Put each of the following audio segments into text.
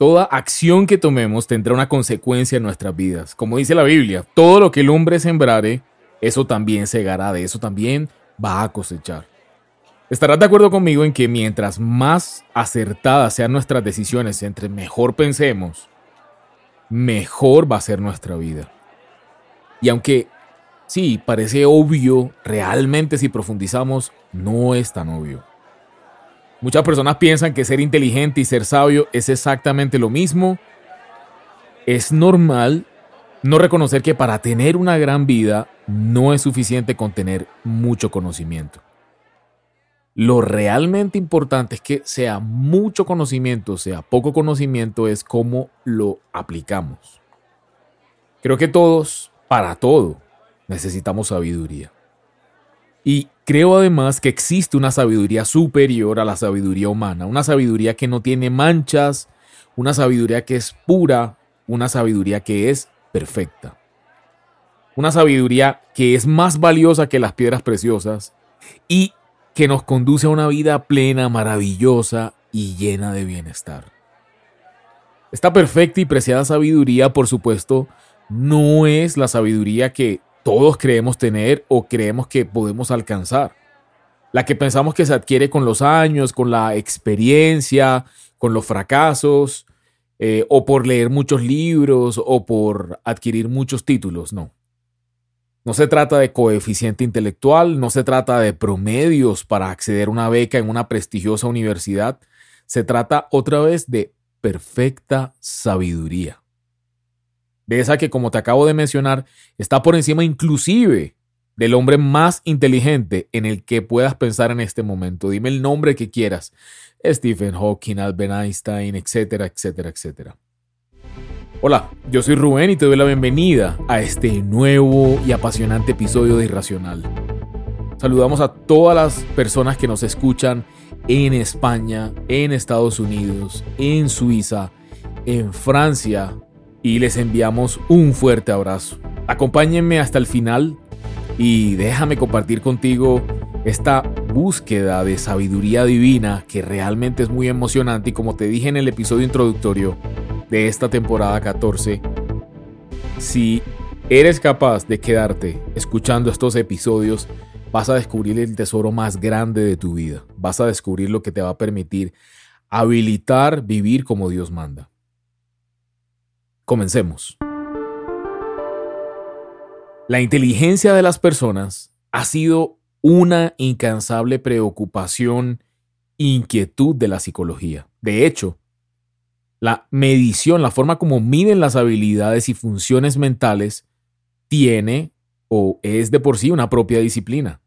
Toda acción que tomemos tendrá una consecuencia en nuestras vidas. Como dice la Biblia, todo lo que el hombre sembrare, eso también segará, de eso también va a cosechar. Estarás de acuerdo conmigo en que mientras más acertadas sean nuestras decisiones, entre mejor pensemos, mejor va a ser nuestra vida. Y aunque sí, parece obvio, realmente si profundizamos, no es tan obvio. Muchas personas piensan que ser inteligente y ser sabio es exactamente lo mismo. Es normal no reconocer que para tener una gran vida no es suficiente con tener mucho conocimiento. Lo realmente importante es que sea mucho conocimiento, sea poco conocimiento, es cómo lo aplicamos. Creo que todos, para todo, necesitamos sabiduría. Y creo además que existe una sabiduría superior a la sabiduría humana, una sabiduría que no tiene manchas, una sabiduría que es pura, una sabiduría que es perfecta. Una sabiduría que es más valiosa que las piedras preciosas y que nos conduce a una vida plena, maravillosa y llena de bienestar. Esta perfecta y preciada sabiduría, por supuesto, no es la sabiduría que todos creemos tener o creemos que podemos alcanzar. La que pensamos que se adquiere con los años, con la experiencia, con los fracasos, eh, o por leer muchos libros o por adquirir muchos títulos, no. No se trata de coeficiente intelectual, no se trata de promedios para acceder a una beca en una prestigiosa universidad, se trata otra vez de perfecta sabiduría de esa que, como te acabo de mencionar, está por encima inclusive del hombre más inteligente en el que puedas pensar en este momento. Dime el nombre que quieras. Stephen Hawking, Albert Einstein, etcétera, etcétera, etcétera. Hola, yo soy Rubén y te doy la bienvenida a este nuevo y apasionante episodio de Irracional. Saludamos a todas las personas que nos escuchan en España, en Estados Unidos, en Suiza, en Francia, y les enviamos un fuerte abrazo. Acompáñenme hasta el final y déjame compartir contigo esta búsqueda de sabiduría divina que realmente es muy emocionante y como te dije en el episodio introductorio de esta temporada 14, si eres capaz de quedarte escuchando estos episodios, vas a descubrir el tesoro más grande de tu vida, vas a descubrir lo que te va a permitir habilitar vivir como Dios manda. Comencemos. La inteligencia de las personas ha sido una incansable preocupación, inquietud de la psicología. De hecho, la medición, la forma como miden las habilidades y funciones mentales, tiene o es de por sí una propia disciplina,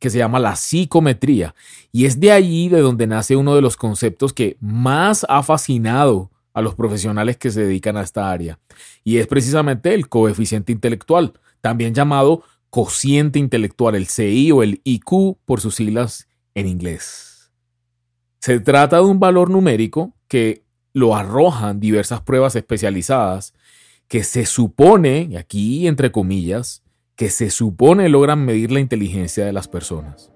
que se llama la psicometría. Y es de allí de donde nace uno de los conceptos que más ha fascinado a los profesionales que se dedican a esta área. Y es precisamente el coeficiente intelectual, también llamado cociente intelectual, el CI o el IQ por sus siglas en inglés. Se trata de un valor numérico que lo arrojan diversas pruebas especializadas que se supone, aquí entre comillas, que se supone logran medir la inteligencia de las personas.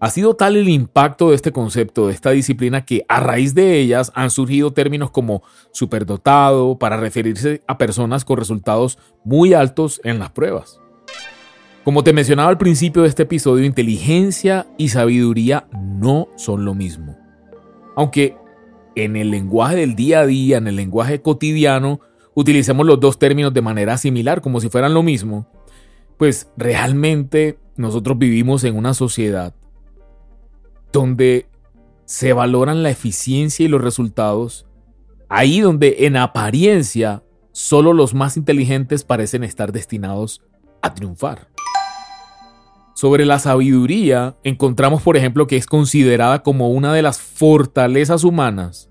Ha sido tal el impacto de este concepto, de esta disciplina, que a raíz de ellas han surgido términos como superdotado para referirse a personas con resultados muy altos en las pruebas. Como te mencionaba al principio de este episodio, inteligencia y sabiduría no son lo mismo. Aunque en el lenguaje del día a día, en el lenguaje cotidiano, utilicemos los dos términos de manera similar, como si fueran lo mismo, pues realmente nosotros vivimos en una sociedad donde se valoran la eficiencia y los resultados, ahí donde en apariencia solo los más inteligentes parecen estar destinados a triunfar. Sobre la sabiduría, encontramos por ejemplo que es considerada como una de las fortalezas humanas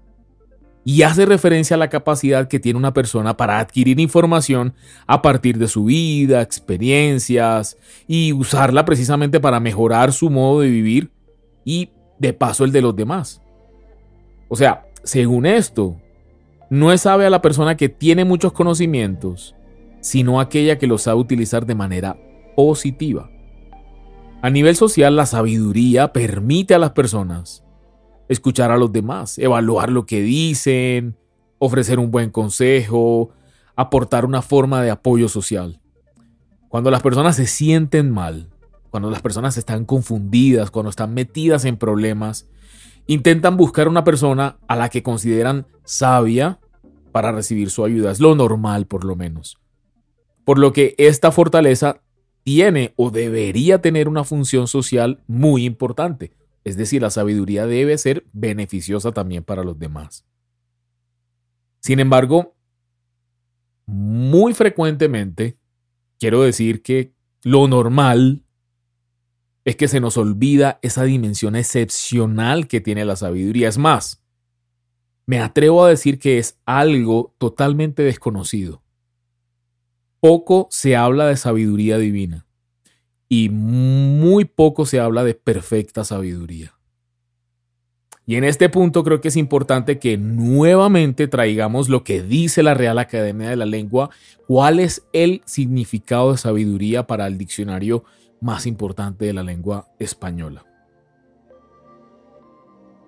y hace referencia a la capacidad que tiene una persona para adquirir información a partir de su vida, experiencias y usarla precisamente para mejorar su modo de vivir y de paso el de los demás. O sea, según esto, no es sabe a la persona que tiene muchos conocimientos, sino aquella que los sabe utilizar de manera positiva. A nivel social, la sabiduría permite a las personas escuchar a los demás, evaluar lo que dicen, ofrecer un buen consejo, aportar una forma de apoyo social. Cuando las personas se sienten mal, cuando las personas están confundidas, cuando están metidas en problemas, intentan buscar una persona a la que consideran sabia para recibir su ayuda. Es lo normal, por lo menos. Por lo que esta fortaleza tiene o debería tener una función social muy importante. Es decir, la sabiduría debe ser beneficiosa también para los demás. Sin embargo, muy frecuentemente, quiero decir que lo normal es que se nos olvida esa dimensión excepcional que tiene la sabiduría. Es más, me atrevo a decir que es algo totalmente desconocido. Poco se habla de sabiduría divina y muy poco se habla de perfecta sabiduría. Y en este punto creo que es importante que nuevamente traigamos lo que dice la Real Academia de la Lengua, cuál es el significado de sabiduría para el diccionario más importante de la lengua española.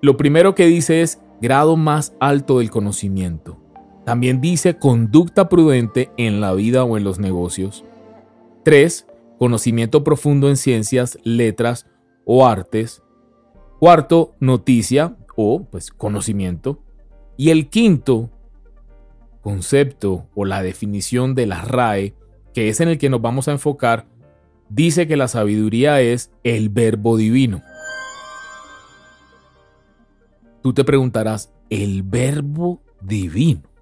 Lo primero que dice es grado más alto del conocimiento. También dice conducta prudente en la vida o en los negocios. 3. Conocimiento profundo en ciencias, letras o artes. Cuarto, noticia o pues conocimiento. Y el quinto concepto o la definición de la RAE, que es en el que nos vamos a enfocar, dice que la sabiduría es el verbo divino. Tú te preguntarás, ¿el verbo divino?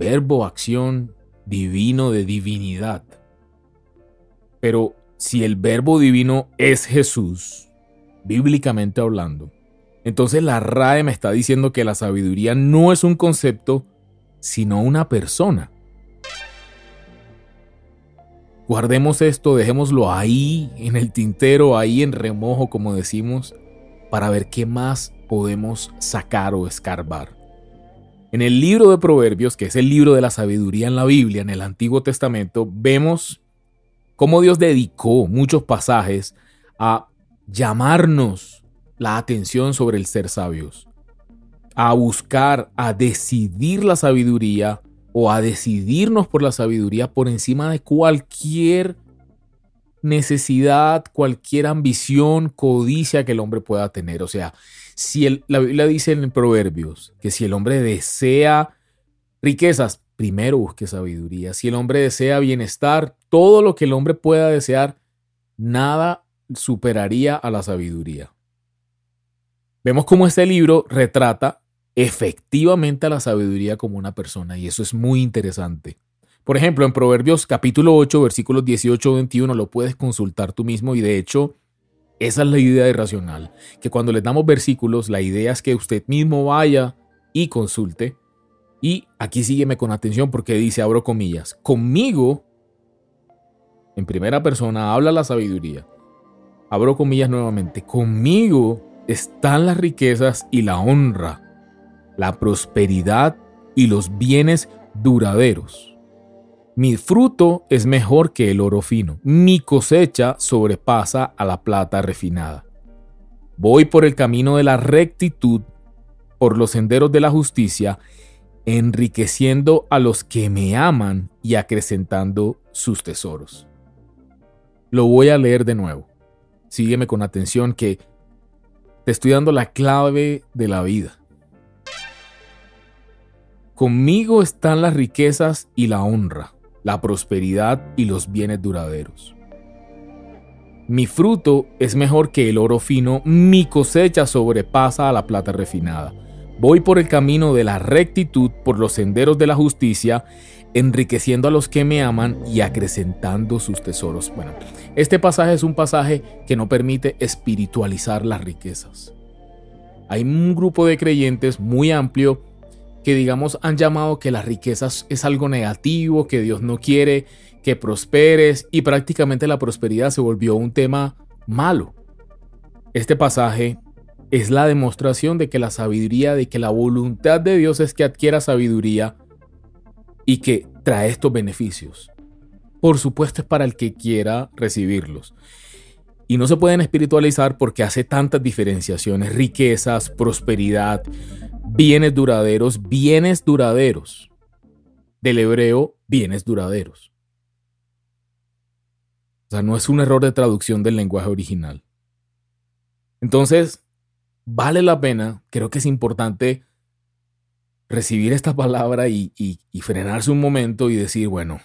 verbo, acción, divino de divinidad. Pero si el verbo divino es Jesús, bíblicamente hablando, entonces la RAE me está diciendo que la sabiduría no es un concepto, sino una persona. Guardemos esto, dejémoslo ahí en el tintero, ahí en remojo, como decimos, para ver qué más podemos sacar o escarbar. En el libro de Proverbios, que es el libro de la sabiduría en la Biblia, en el Antiguo Testamento, vemos cómo Dios dedicó muchos pasajes a llamarnos la atención sobre el ser sabios, a buscar, a decidir la sabiduría o a decidirnos por la sabiduría por encima de cualquier necesidad, cualquier ambición, codicia que el hombre pueda tener. O sea, si la Biblia dice en Proverbios que si el hombre desea riquezas, primero busque sabiduría. Si el hombre desea bienestar, todo lo que el hombre pueda desear, nada superaría a la sabiduría. Vemos cómo este libro retrata efectivamente a la sabiduría como una persona y eso es muy interesante. Por ejemplo, en Proverbios capítulo 8, versículos 18-21 lo puedes consultar tú mismo y de hecho esa es la idea irracional, que cuando le damos versículos, la idea es que usted mismo vaya y consulte. Y aquí sígueme con atención porque dice, abro comillas, conmigo, en primera persona, habla la sabiduría. Abro comillas nuevamente, conmigo están las riquezas y la honra, la prosperidad y los bienes duraderos. Mi fruto es mejor que el oro fino. Mi cosecha sobrepasa a la plata refinada. Voy por el camino de la rectitud, por los senderos de la justicia, enriqueciendo a los que me aman y acrecentando sus tesoros. Lo voy a leer de nuevo. Sígueme con atención que te estoy dando la clave de la vida. Conmigo están las riquezas y la honra la prosperidad y los bienes duraderos. Mi fruto es mejor que el oro fino, mi cosecha sobrepasa a la plata refinada. Voy por el camino de la rectitud, por los senderos de la justicia, enriqueciendo a los que me aman y acrecentando sus tesoros. Bueno, este pasaje es un pasaje que no permite espiritualizar las riquezas. Hay un grupo de creyentes muy amplio que digamos han llamado que las riquezas es algo negativo, que Dios no quiere que prosperes y prácticamente la prosperidad se volvió un tema malo. Este pasaje es la demostración de que la sabiduría, de que la voluntad de Dios es que adquiera sabiduría y que trae estos beneficios. Por supuesto es para el que quiera recibirlos. Y no se pueden espiritualizar porque hace tantas diferenciaciones, riquezas, prosperidad, bienes duraderos, bienes duraderos. Del hebreo, bienes duraderos. O sea, no es un error de traducción del lenguaje original. Entonces, vale la pena, creo que es importante recibir esta palabra y, frenarse un momento y decir, bueno,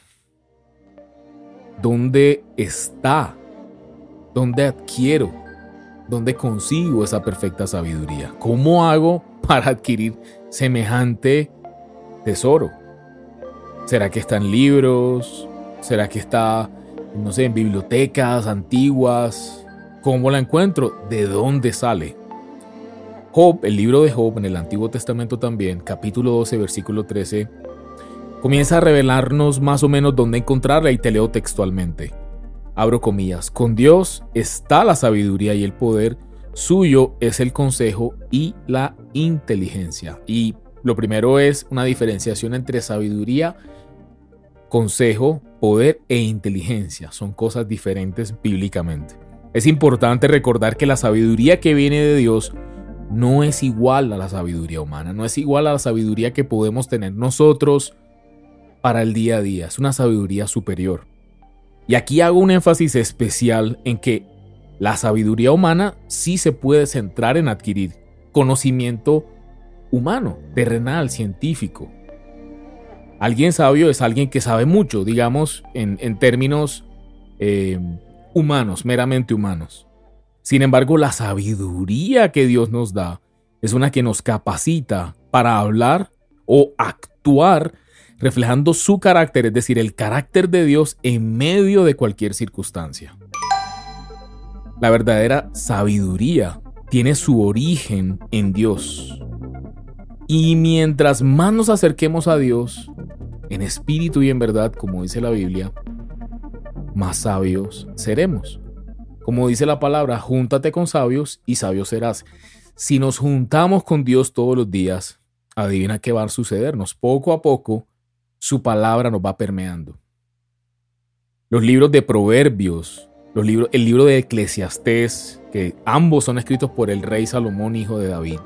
¿dónde está? ¿Dónde adquiero? ¿Dónde consigo esa perfecta sabiduría? ¿Cómo hago para adquirir semejante tesoro? ¿Será que está en libros? ¿Será que está, no sé, en bibliotecas antiguas? ¿Cómo la encuentro? ¿De dónde sale? Job, el libro de Job en el Antiguo Testamento también, capítulo 12, versículo 13, comienza a revelarnos más o menos dónde encontrarla y te leo textualmente. Abro comillas, con Dios está la sabiduría y el poder, suyo es el consejo y la inteligencia. Y lo primero es una diferenciación entre sabiduría, consejo, poder e inteligencia. Son cosas diferentes bíblicamente. Es importante recordar que la sabiduría que viene de Dios no es igual a la sabiduría humana, no es igual a la sabiduría que podemos tener nosotros para el día a día, es una sabiduría superior. Y aquí hago un énfasis especial en que la sabiduría humana sí se puede centrar en adquirir conocimiento humano, terrenal, científico. Alguien sabio es alguien que sabe mucho, digamos, en, términos eh, humanos, meramente humanos. Sin embargo, la sabiduría que Dios nos da es una que nos capacita para hablar o actuar reflejando su carácter, es decir, el carácter de Dios en medio de cualquier circunstancia. La verdadera sabiduría tiene su origen en Dios. Y mientras más nos acerquemos a Dios, en espíritu y en verdad, como dice la Biblia, más sabios seremos. Como dice la palabra, júntate con sabios y sabios serás. Si nos juntamos con Dios todos los días, adivina qué va a sucedernos. Poco a poco, su palabra nos va permeando. Los libros de Proverbios, los libros, el libro de Eclesiastés, que ambos son escritos por el rey Salomón, hijo de David,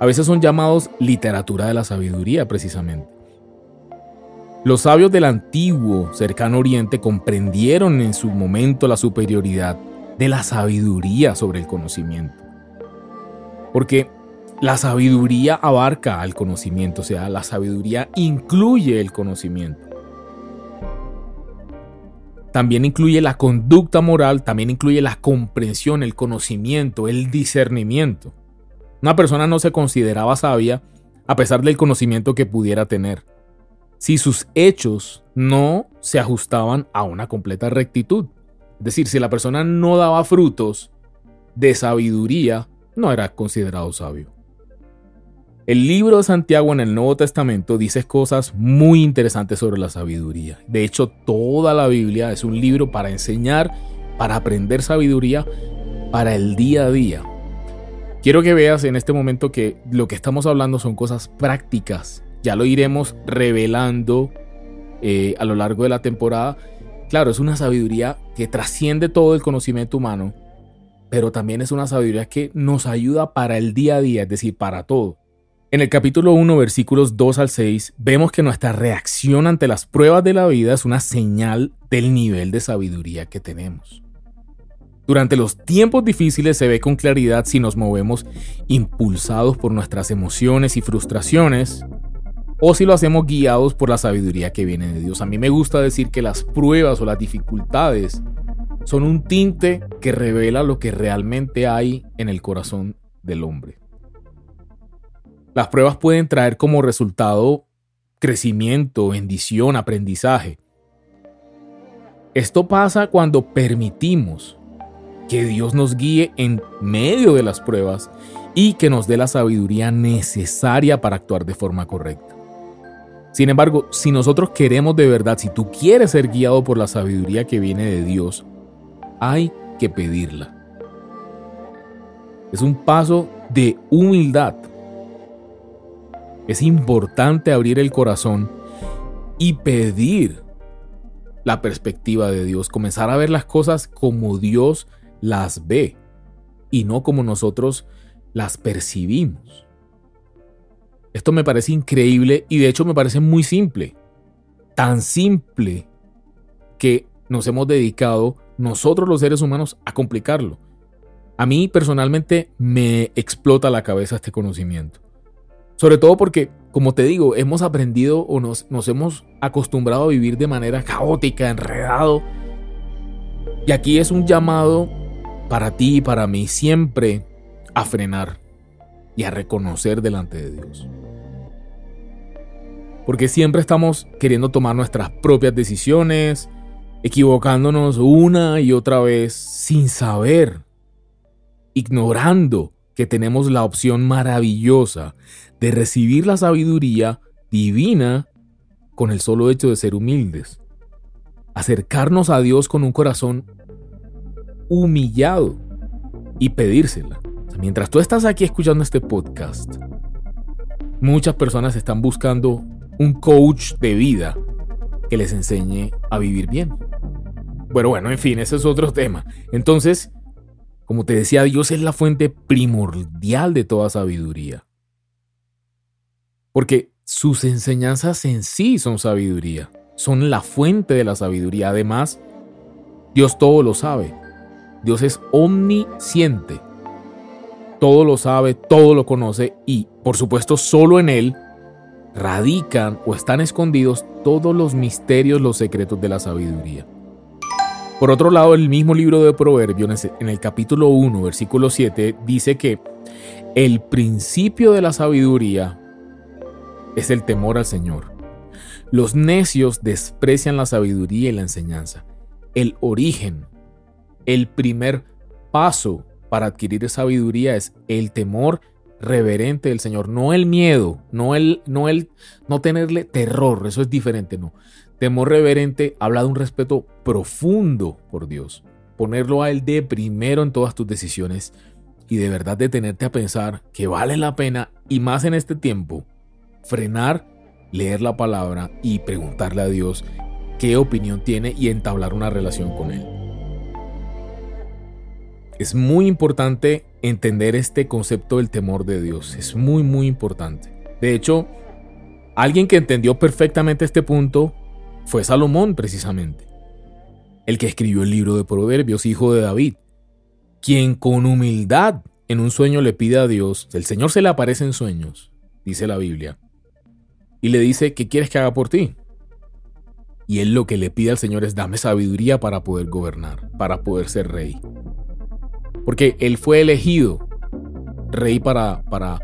a veces son llamados literatura de la sabiduría precisamente. Los sabios del antiguo cercano oriente comprendieron en su momento la superioridad de la sabiduría sobre el conocimiento. Porque la sabiduría abarca al conocimiento, o sea, la sabiduría incluye el conocimiento. También incluye la conducta moral, también incluye la comprensión, el conocimiento, el discernimiento. Una persona no se consideraba sabia a pesar del conocimiento que pudiera tener si sus hechos no se ajustaban a una completa rectitud. Es decir, si la persona no daba frutos de sabiduría, no era considerado sabio. El libro de Santiago en el Nuevo Testamento dice cosas muy interesantes sobre la sabiduría. De hecho, toda la Biblia es un libro para enseñar, para aprender sabiduría para el día a día. Quiero que veas en este momento que lo que estamos hablando son cosas prácticas ya lo iremos revelando eh, a lo largo de la temporada. Claro, es una sabiduría que trasciende todo el conocimiento humano, pero también es una sabiduría que nos ayuda para el día a día, es decir, para todo. En el capítulo 1, versículos 2 al 6, vemos que nuestra reacción ante las pruebas de la vida es una señal del nivel de sabiduría que tenemos. Durante los tiempos difíciles se ve con claridad si nos movemos impulsados por nuestras emociones y frustraciones o si lo hacemos guiados por la sabiduría que viene de Dios. A mí me gusta decir que las pruebas o las dificultades son un tinte que revela lo que realmente hay en el corazón del hombre. Las pruebas pueden traer como resultado crecimiento, bendición, aprendizaje. Esto pasa cuando permitimos que Dios nos guíe en medio de las pruebas y que nos dé la sabiduría necesaria para actuar de forma correcta. Sin embargo, si nosotros queremos de verdad, si tú quieres ser guiado por la sabiduría que viene de Dios, hay que pedirla. Es un paso de humildad. Es importante abrir el corazón y pedir la perspectiva de Dios, comenzar a ver las cosas como Dios las ve y no como nosotros las percibimos. esto me parece increíble y de hecho me parece muy simple. Tan simple que nos hemos dedicado nosotros los seres humanos a complicarlo. A mí personalmente me explota la cabeza este conocimiento. Sobre todo porque, como te digo, hemos aprendido o nos, nos hemos acostumbrado a vivir de manera caótica, enredado. Y aquí es un llamado para ti y para mí siempre a frenar y a reconocer delante de Dios. Porque siempre estamos queriendo tomar nuestras propias decisiones, equivocándonos una y otra vez sin saber, ignorando que tenemos la opción maravillosa de recibir la sabiduría divina con el solo hecho de ser humildes. Acercarnos a Dios con un corazón humillado y pedírsela. mientras tú estás aquí escuchando este podcast, muchas personas están buscando un coach de vida que les enseñe a vivir bien. Bueno, bueno, en fin, ese es otro tema. Entonces, como te decía, Dios es la fuente primordial de toda sabiduría. Porque sus enseñanzas en sí son sabiduría, son la fuente de la sabiduría. Además, Dios todo lo sabe. Dios es omnisciente. Todo lo sabe, todo lo conoce y, por supuesto, solo en Él radican o están escondidos todos los misterios, los secretos de la sabiduría. Por otro lado, el mismo libro de Proverbios, en el capítulo 1, versículo 7, dice que el principio de la sabiduría es el temor al Señor. Los necios desprecian la sabiduría y la enseñanza. El origen, el primer paso para adquirir sabiduría es el temor reverente del Señor, no el miedo, no el no el no tenerle terror, eso es diferente, no. Temor reverente habla de un respeto profundo por Dios. Ponerlo a Él de primero en todas tus decisiones y de verdad detenerte a pensar que vale la pena y más en este tiempo, frenar, leer la palabra y preguntarle a Dios qué opinión tiene y entablar una relación con Él. Es muy importante entender este concepto del temor de Dios. Es muy, muy importante. De hecho, alguien que entendió perfectamente este punto fue Salomón precisamente, el que escribió el libro de Proverbios, hijo de David, quien con humildad en un sueño le pide a Dios, el Señor se le aparece en sueños, dice la Biblia, y le dice, ¿qué quieres que haga por ti? Y él lo que le pide al Señor es, dame sabiduría para poder gobernar, para poder ser rey. Porque él fue elegido rey para, para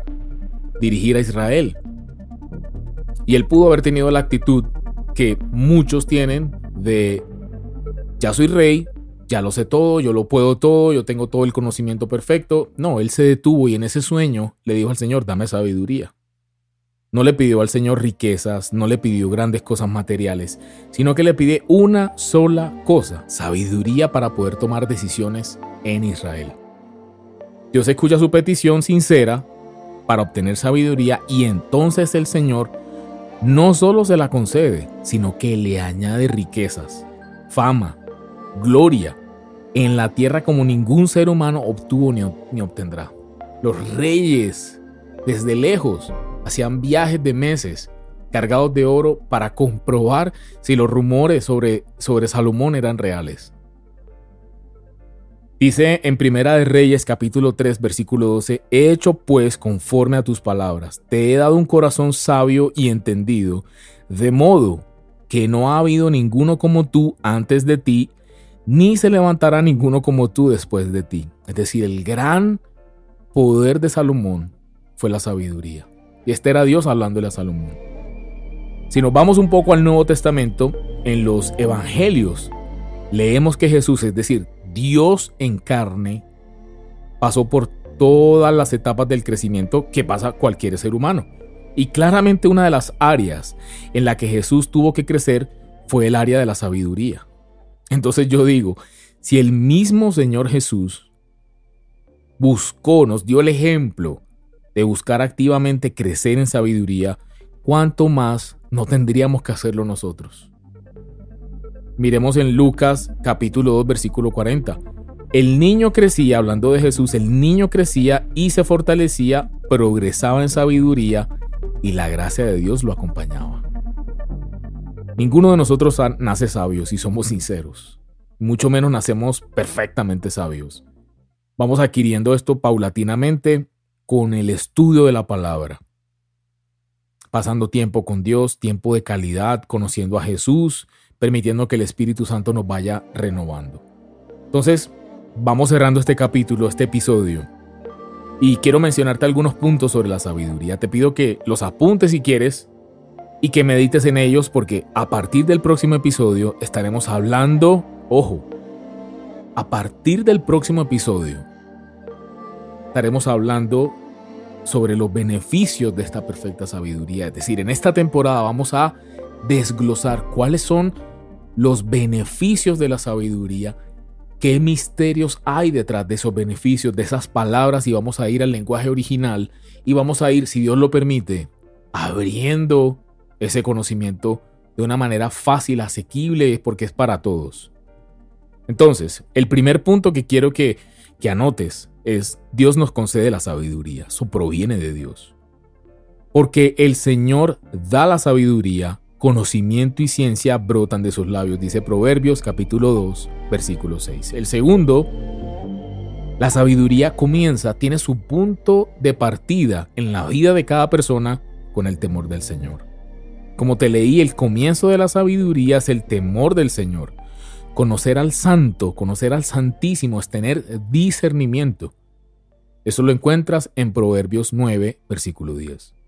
dirigir a Israel. Y él pudo haber tenido la actitud que muchos tienen de ya soy rey, ya lo sé todo, yo lo puedo todo, yo tengo todo el conocimiento perfecto. No, él se detuvo y en ese sueño le dijo al Señor, dame sabiduría. No le pidió al Señor riquezas, no le pidió grandes cosas materiales, sino que le pide una sola cosa, sabiduría para poder tomar decisiones en Israel. Dios escucha su petición sincera para obtener sabiduría y entonces el Señor no solo se la concede, sino que le añade riquezas, fama, gloria, en la tierra como ningún ser humano obtuvo ni, obtendrá. Los reyes, desde lejos, hacían viajes de meses cargados de oro para comprobar si los rumores sobre, sobre Salomón eran reales. Dice en Primera de Reyes capítulo 3 versículo 12, He hecho pues conforme a tus palabras, te he dado un corazón sabio y entendido, de modo que no ha habido ninguno como tú antes de ti, ni se levantará ninguno como tú después de ti. Es decir, el gran poder de Salomón fue la sabiduría. Y este era Dios hablándole a Salomón. Si nos vamos un poco al Nuevo Testamento, en los Evangelios, leemos que Jesús, es decir, Dios en carne, pasó por todas las etapas del crecimiento que pasa cualquier ser humano. Y claramente una de las áreas en la que Jesús tuvo que crecer fue el área de la sabiduría. Entonces yo digo, si el mismo Señor Jesús buscó, nos dio el ejemplo de buscar activamente crecer en sabiduría, ¿cuánto más no tendríamos que hacerlo nosotros? Miremos en Lucas capítulo 2 versículo 40. El niño crecía, hablando de Jesús, el niño crecía y se fortalecía, progresaba en sabiduría y la gracia de Dios lo acompañaba. Ninguno de nosotros nace sabio si somos sinceros, mucho menos nacemos perfectamente sabios. Vamos adquiriendo esto paulatinamente con el estudio de la palabra, pasando tiempo con Dios, tiempo de calidad, conociendo a Jesús, permitiendo que el Espíritu Santo nos vaya renovando. Entonces, vamos cerrando este capítulo, este episodio. Y quiero mencionarte algunos puntos sobre la sabiduría. Te pido que los apuntes si quieres y que medites en ellos porque a partir del próximo episodio estaremos hablando, ojo, a partir del próximo episodio estaremos hablando sobre los beneficios de esta perfecta sabiduría. Es decir, en esta temporada vamos a desglosar cuáles son los beneficios de la sabiduría qué misterios hay detrás de esos beneficios, de esas palabras y vamos a ir al lenguaje original y vamos a ir, si Dios lo permite, abriendo ese conocimiento de una manera fácil, asequible, porque es para todos. Entonces, el primer punto que quiero que, que anotes es, Dios nos concede la sabiduría, eso proviene de Dios. Porque el Señor da la sabiduría conocimiento y ciencia brotan de sus labios, dice Proverbios capítulo 2, versículo 6. El segundo, la sabiduría comienza, tiene su punto de partida en la vida de cada persona con el temor del Señor. Como te leí, el comienzo de la sabiduría es el temor del Señor. Conocer al santo, conocer al santísimo es tener discernimiento. Eso lo encuentras en Proverbios 9, versículo 10.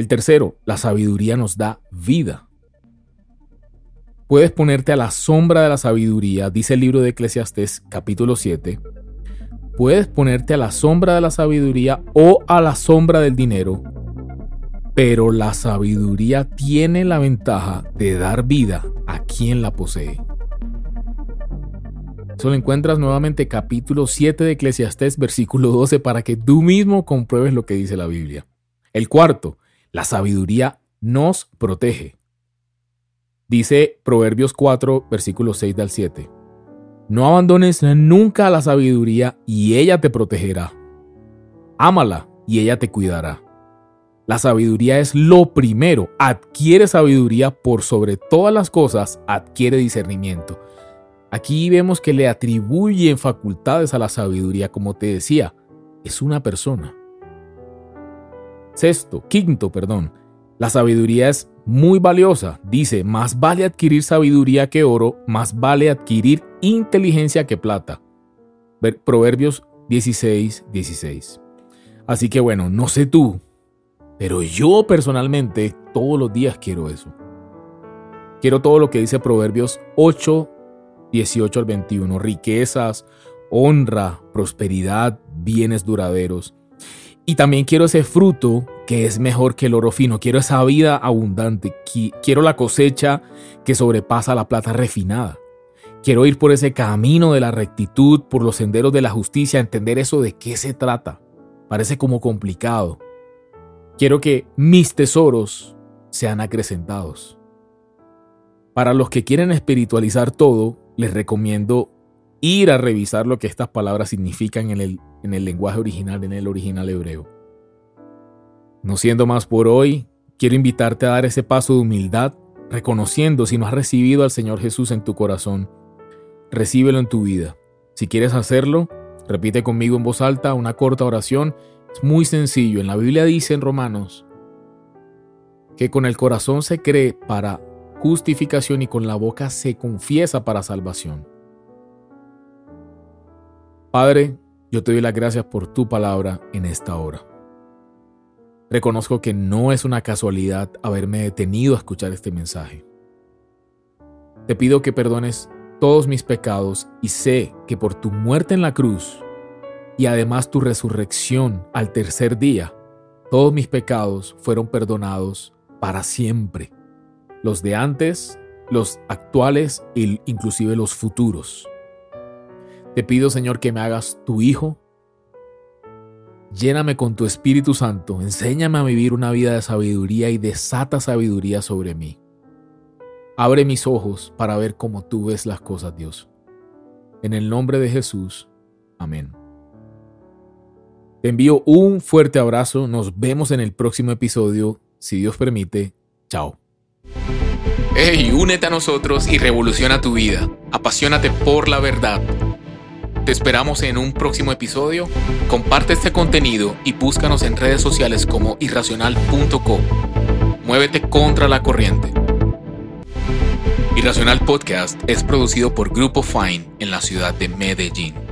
El tercero, la sabiduría nos da vida. Puedes ponerte a la sombra de la sabiduría, dice el libro de Eclesiastés capítulo 7. Puedes ponerte a la sombra de la sabiduría o a la sombra del dinero, pero la sabiduría tiene la ventaja de dar vida a quien la posee. Eso lo encuentras nuevamente capítulo 7 de Eclesiastés versículo 12 para que tú mismo compruebes lo que dice la Biblia. El cuarto, la sabiduría nos protege. Dice Proverbios 4, versículos 6 al 7. No abandones nunca a la sabiduría y ella te protegerá. Ámala y ella te cuidará. La sabiduría es lo primero. Adquiere sabiduría por sobre todas las cosas, adquiere discernimiento. Aquí vemos que le atribuyen facultades a la sabiduría, como te decía, es una persona. Sexto, quinto, perdón. La sabiduría es muy valiosa. Dice, más vale adquirir sabiduría que oro, más vale adquirir inteligencia que plata. Proverbios 16, 16. Así que bueno, no sé tú, pero yo personalmente todos los días quiero eso. Quiero todo lo que dice Proverbios 8, 18 al 21. Riquezas, honra, prosperidad, bienes duraderos y también quiero ese fruto que es mejor que el oro fino. Quiero esa vida abundante. Quiero la cosecha que sobrepasa la plata refinada. Quiero ir por ese camino de la rectitud, por los senderos de la justicia, entender eso de qué se trata. Parece como complicado. Quiero que mis tesoros sean acrecentados. Para los que quieren espiritualizar todo, les recomiendo ir a revisar lo que estas palabras significan en el, en el lenguaje original, en el original hebreo. No siendo más por hoy, quiero invitarte a dar ese paso de humildad, reconociendo si no has recibido al Señor Jesús en tu corazón, recíbelo en tu vida. Si quieres hacerlo, repite conmigo en voz alta una corta oración. Es muy sencillo. En la Biblia dice en Romanos que con el corazón se cree para justificación y con la boca se confiesa para salvación. Padre, yo te doy las gracias por tu palabra en esta hora. Reconozco que no es una casualidad haberme detenido a escuchar este mensaje. Te pido que perdones todos mis pecados y sé que por tu muerte en la cruz y además tu resurrección al tercer día, todos mis pecados fueron perdonados para siempre. Los de antes, los actuales e inclusive los futuros. Te pido, Señor, que me hagas tu Hijo. Lléname con tu Espíritu Santo, enséñame a vivir una vida de sabiduría y desata sabiduría sobre mí. Abre mis ojos para ver cómo tú ves las cosas, Dios. En el nombre de Jesús. Amén. Te envío un fuerte abrazo. Nos vemos en el próximo episodio si Dios permite, chao. Hey, únete a nosotros y revoluciona tu vida. Apasionate por la verdad. Te esperamos en un próximo episodio. Comparte este contenido y búscanos en redes sociales como irracional.co. Muévete contra la corriente. Irracional Podcast es producido por Grupo Fine en la ciudad de Medellín.